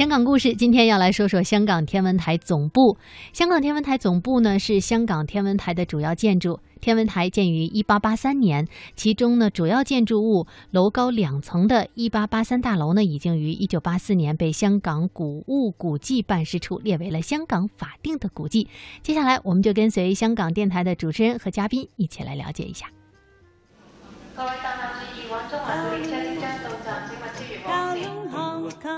香港故事，今天要来说说香港天文台总部。香港天文台总部呢是香港天文台的主要建筑。天文台建于一八八三年，其中呢主要建筑物楼高两层的一八八三大楼呢，已经于一九八四年被香港古物古迹办事处列为了香港法定的古迹。接下来，我们就跟随香港电台的主持人和嘉宾一起来了解一下。各位乘客注意，王中环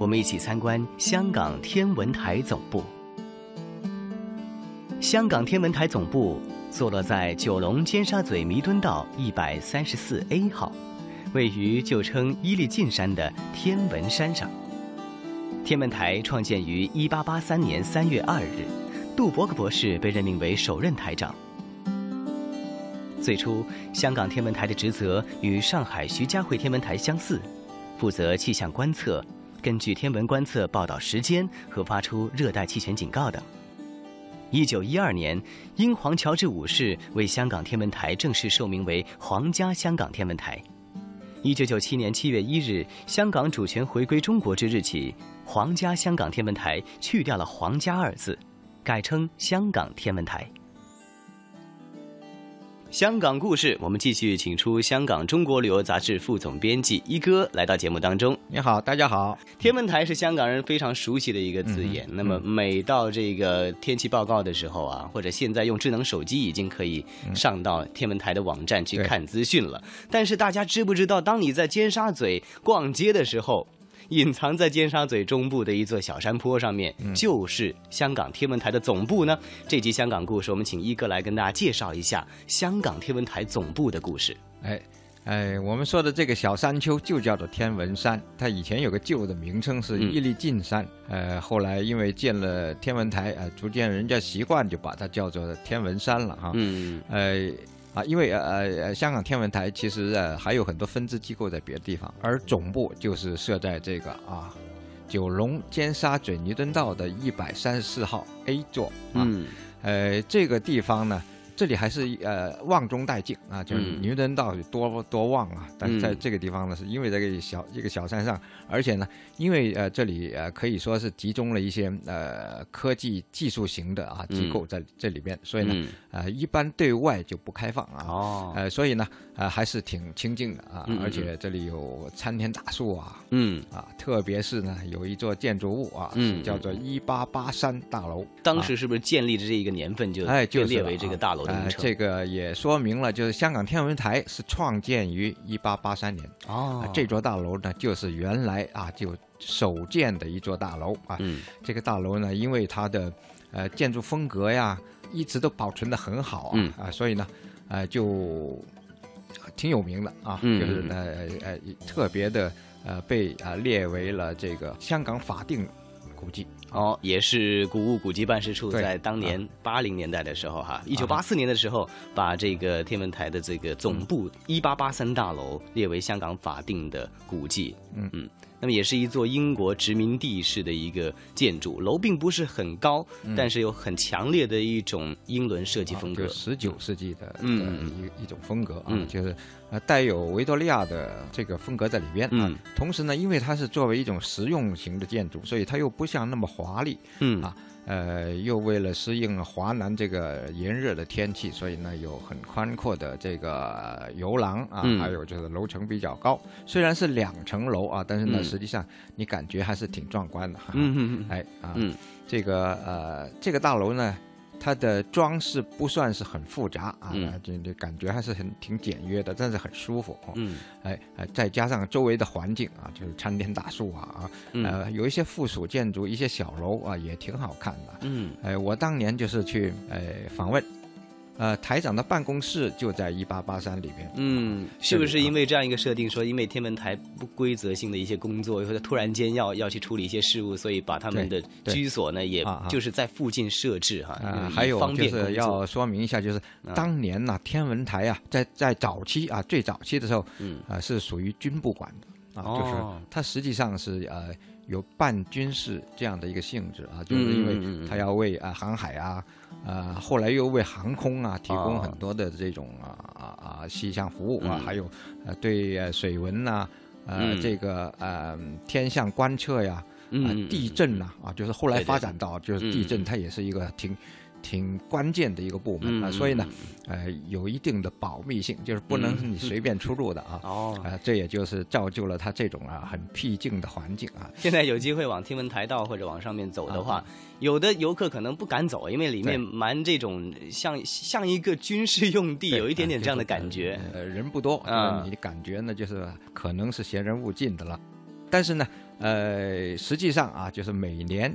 我们一起参观香港天文台总部。香港天文台总部。坐落在九龙尖沙咀弥敦道一百三十四 A 号，位于旧称伊利晋山的天文山上。天文台创建于一八八三年三月二日，杜伯克博士被任命为首任台长。最初，香港天文台的职责与上海徐家汇天文台相似，负责气象观测，根据天文观测报道时间和发出热带气旋警告等。一九一二年，英皇乔治五世为香港天文台正式授名为皇家香港天文台。一九九七年七月一日，香港主权回归中国之日起，皇家香港天文台去掉了“皇家”二字，改称香港天文台。香港故事，我们继续请出香港中国旅游杂志副总编辑一哥来到节目当中。你好，大家好。天文台是香港人非常熟悉的一个字眼。那么每到这个天气报告的时候啊，或者现在用智能手机已经可以上到天文台的网站去看资讯了。但是大家知不知道，当你在尖沙咀逛街的时候？隐藏在尖沙咀中部的一座小山坡上面，就是香港天文台的总部呢。这集香港故事，我们请一哥来跟大家介绍一下香港天文台总部的故事。哎，哎，我们说的这个小山丘就叫做天文山，它以前有个旧的名称是伊利晋山，呃，后来因为建了天文台，呃，逐渐人家习惯就把它叫做天文山了哈。嗯，呃。啊，因为呃呃，香港天文台其实呃还有很多分支机构在别的地方，而总部就是设在这个啊九龙尖沙咀弥敦道的一百三十四号 A 座啊，呃这个地方呢。这里还是呃旺中带静啊，就是弥敦道多多旺啊，但在这个地方呢，是因为这个小一个小山上，而且呢，因为呃这里呃可以说是集中了一些呃科技技术型的啊机构在这里边，所以呢呃一般对外就不开放啊，哦，呃所以呢呃还是挺清静的啊，而且这里有参天大树啊，嗯。啊，特别是呢有一座建筑物啊，嗯，叫做一八八三大楼，当时是不是建立的这一个年份就哎就列为这个大楼？呃，这个也说明了，就是香港天文台是创建于一八八三年哦。这座大楼呢，就是原来啊就首建的一座大楼啊。嗯。这个大楼呢，因为它的呃建筑风格呀，一直都保存的很好啊啊，所以呢，呃就挺有名的啊。嗯。就是呃呃特别的呃被啊列为了这个香港法定古迹。哦，也是古物古迹办事处在当年八零年代的时候，哈，一九八四年的时候，把这个天文台的这个总部一八八三大楼列为香港法定的古迹。嗯嗯。那么也是一座英国殖民地式的一个建筑，楼并不是很高，但是有很强烈的一种英伦设计风格，十九世纪的嗯一一种风格啊，就是呃带有维多利亚的这个风格在里边啊。同时呢，因为它是作为一种实用型的建筑，所以它又不像那么华丽，嗯啊。呃，又为了适应华南这个炎热的天气，所以呢有很宽阔的这个游廊啊，还有就是楼层比较高。虽然是两层楼啊，但是呢，实际上你感觉还是挺壮观的。嗯嗯嗯。哎啊，这个呃，这个大楼呢。它的装饰不算是很复杂啊，这这感觉还是很挺简约的，但是很舒服。嗯，哎哎，再加上周围的环境啊，就是参天大树啊啊，呃，有一些附属建筑，一些小楼啊，也挺好看的。嗯，哎，我当年就是去哎访问。呃，台长的办公室就在一八八三里边。嗯，是不是因为这样一个设定，说因为天文台不规则性的一些工作，或者突然间要要去处理一些事务，所以把他们的居所呢，也就是在附近设置哈。啊，还有就是要说明一下，就是当年呢，天文台啊，在在早期啊，最早期的时候，嗯。啊，是属于军部管的啊，就是它实际上是呃有半军事这样的一个性质啊，就是因为它要为啊航海啊。啊，后来又为航空啊提供很多的这种啊啊啊气象服务啊，还有呃对水文呐，呃这个呃天象观测呀，地震呐啊，就是后来发展到就是地震，它也是一个挺。挺关键的一个部门啊，所以呢，呃，有一定的保密性，就是不能你随便出入的啊。哦，啊，这也就是造就了它这种啊很僻静的环境啊。现在有机会往天文台道或者往上面走的话，有的游客可能不敢走，因为里面蛮这种像像一个军事用地，有一点点这样的感觉。呃，人不多啊，你感觉呢就是可能是闲人勿近的了。但是呢，呃，实际上啊，就是每年。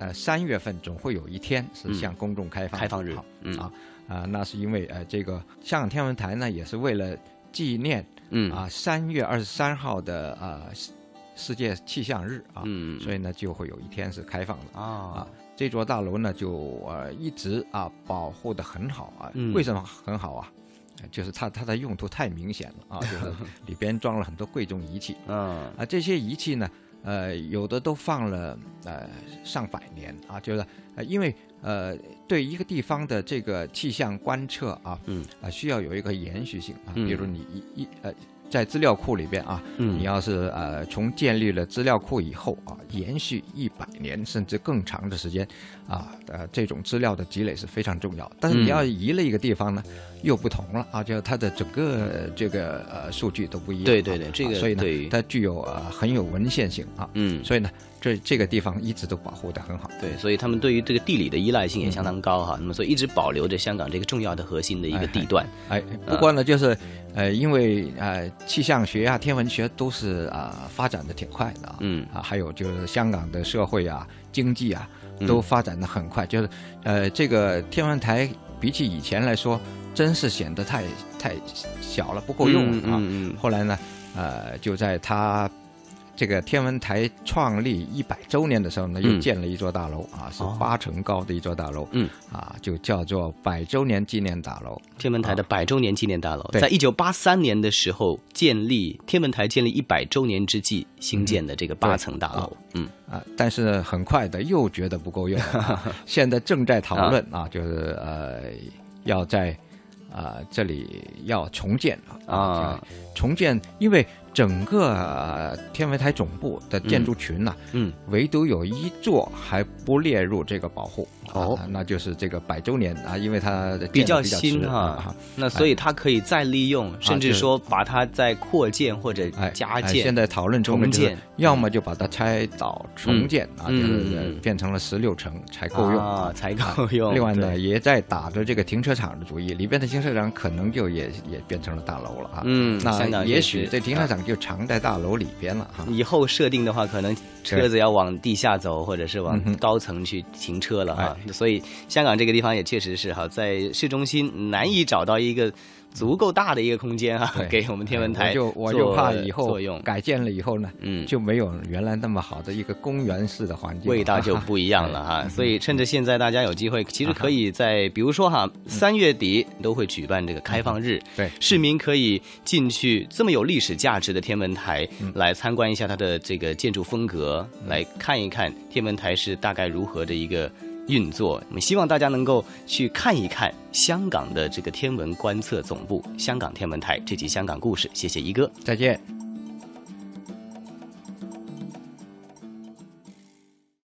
呃，三月份总会有一天是向公众开放开放日，嗯啊啊，那是因为呃，这个香港天文台呢，也是为了纪念，嗯啊，三月二十三号的呃世界气象日啊，嗯，所以呢就会有一天是开放的啊啊，这座大楼呢就呃一直啊保护的很好啊，为什么很好啊？就是它它的用途太明显了啊，就是 里边装了很多贵重仪器，嗯啊，这些仪器呢。呃，有的都放了呃上百年啊，就是呃，因为呃，对一个地方的这个气象观测啊，嗯啊，需要有一个延续性啊，比如你一一呃。在资料库里边啊，嗯你要是呃从建立了资料库以后啊，延续一百年甚至更长的时间，啊呃这种资料的积累是非常重要。但是你要移了一个地方呢，又不同了啊，就它的整个这个呃数据都不一样。对对对，这个所以呢，它具有呃很有文献性啊。嗯，所以呢。这这个地方一直都保护的很好，对，所以他们对于这个地理的依赖性也相当高哈。那么，所以一直保留着香港这个重要的核心的一个地段。哎，不过呢，就是呃，因为呃，气象学啊、天文学都是啊发展的挺快的啊。嗯啊，还有就是香港的社会啊、经济啊都发展的很快。就是呃，这个天文台比起以前来说，真是显得太太小了，不够用啊。嗯嗯。后来呢，呃，就在它。这个天文台创立一百周年的时候呢，又建了一座大楼啊，是八层高的一座大楼，嗯，啊，就叫做百周年纪念大楼。天文台的百周年纪念大楼，在一九八三年的时候建立，天文台建立一百周年之际新建的这个八层大楼，嗯。啊，但是很快的又觉得不够用，现在正在讨论啊，就是呃，要在啊这里要重建啊，重建，因为。整个天文台总部的建筑群呢，嗯，唯独有一座还不列入这个保护。哦，那就是这个百周年啊，因为它比较新哈，那所以它可以再利用，甚至说把它再扩建或者加建。现在讨论重建，要么就把它拆倒重建啊，就是变成了十六层才够用啊，才够用。另外呢，也在打着这个停车场的主意，里边的停车场可能就也也变成了大楼了啊。嗯，那也许这停车场就藏在大楼里边了哈。以后设定的话，可能车子要往地下走，或者是往高层去停车了哈。所以，香港这个地方也确实是哈，在市中心难以找到一个。足够大的一个空间啊，给我们天文台就我就怕以后改建了以后呢，嗯，就没有原来那么好的一个公园式的环境，味道就不一样了哈。所以趁着现在大家有机会，其实可以在比如说哈，三月底都会举办这个开放日，对，市民可以进去这么有历史价值的天文台来参观一下它的这个建筑风格，来看一看天文台是大概如何的一个。运作，我们希望大家能够去看一看香港的这个天文观测总部——香港天文台这集香港故事。谢谢一哥，再见。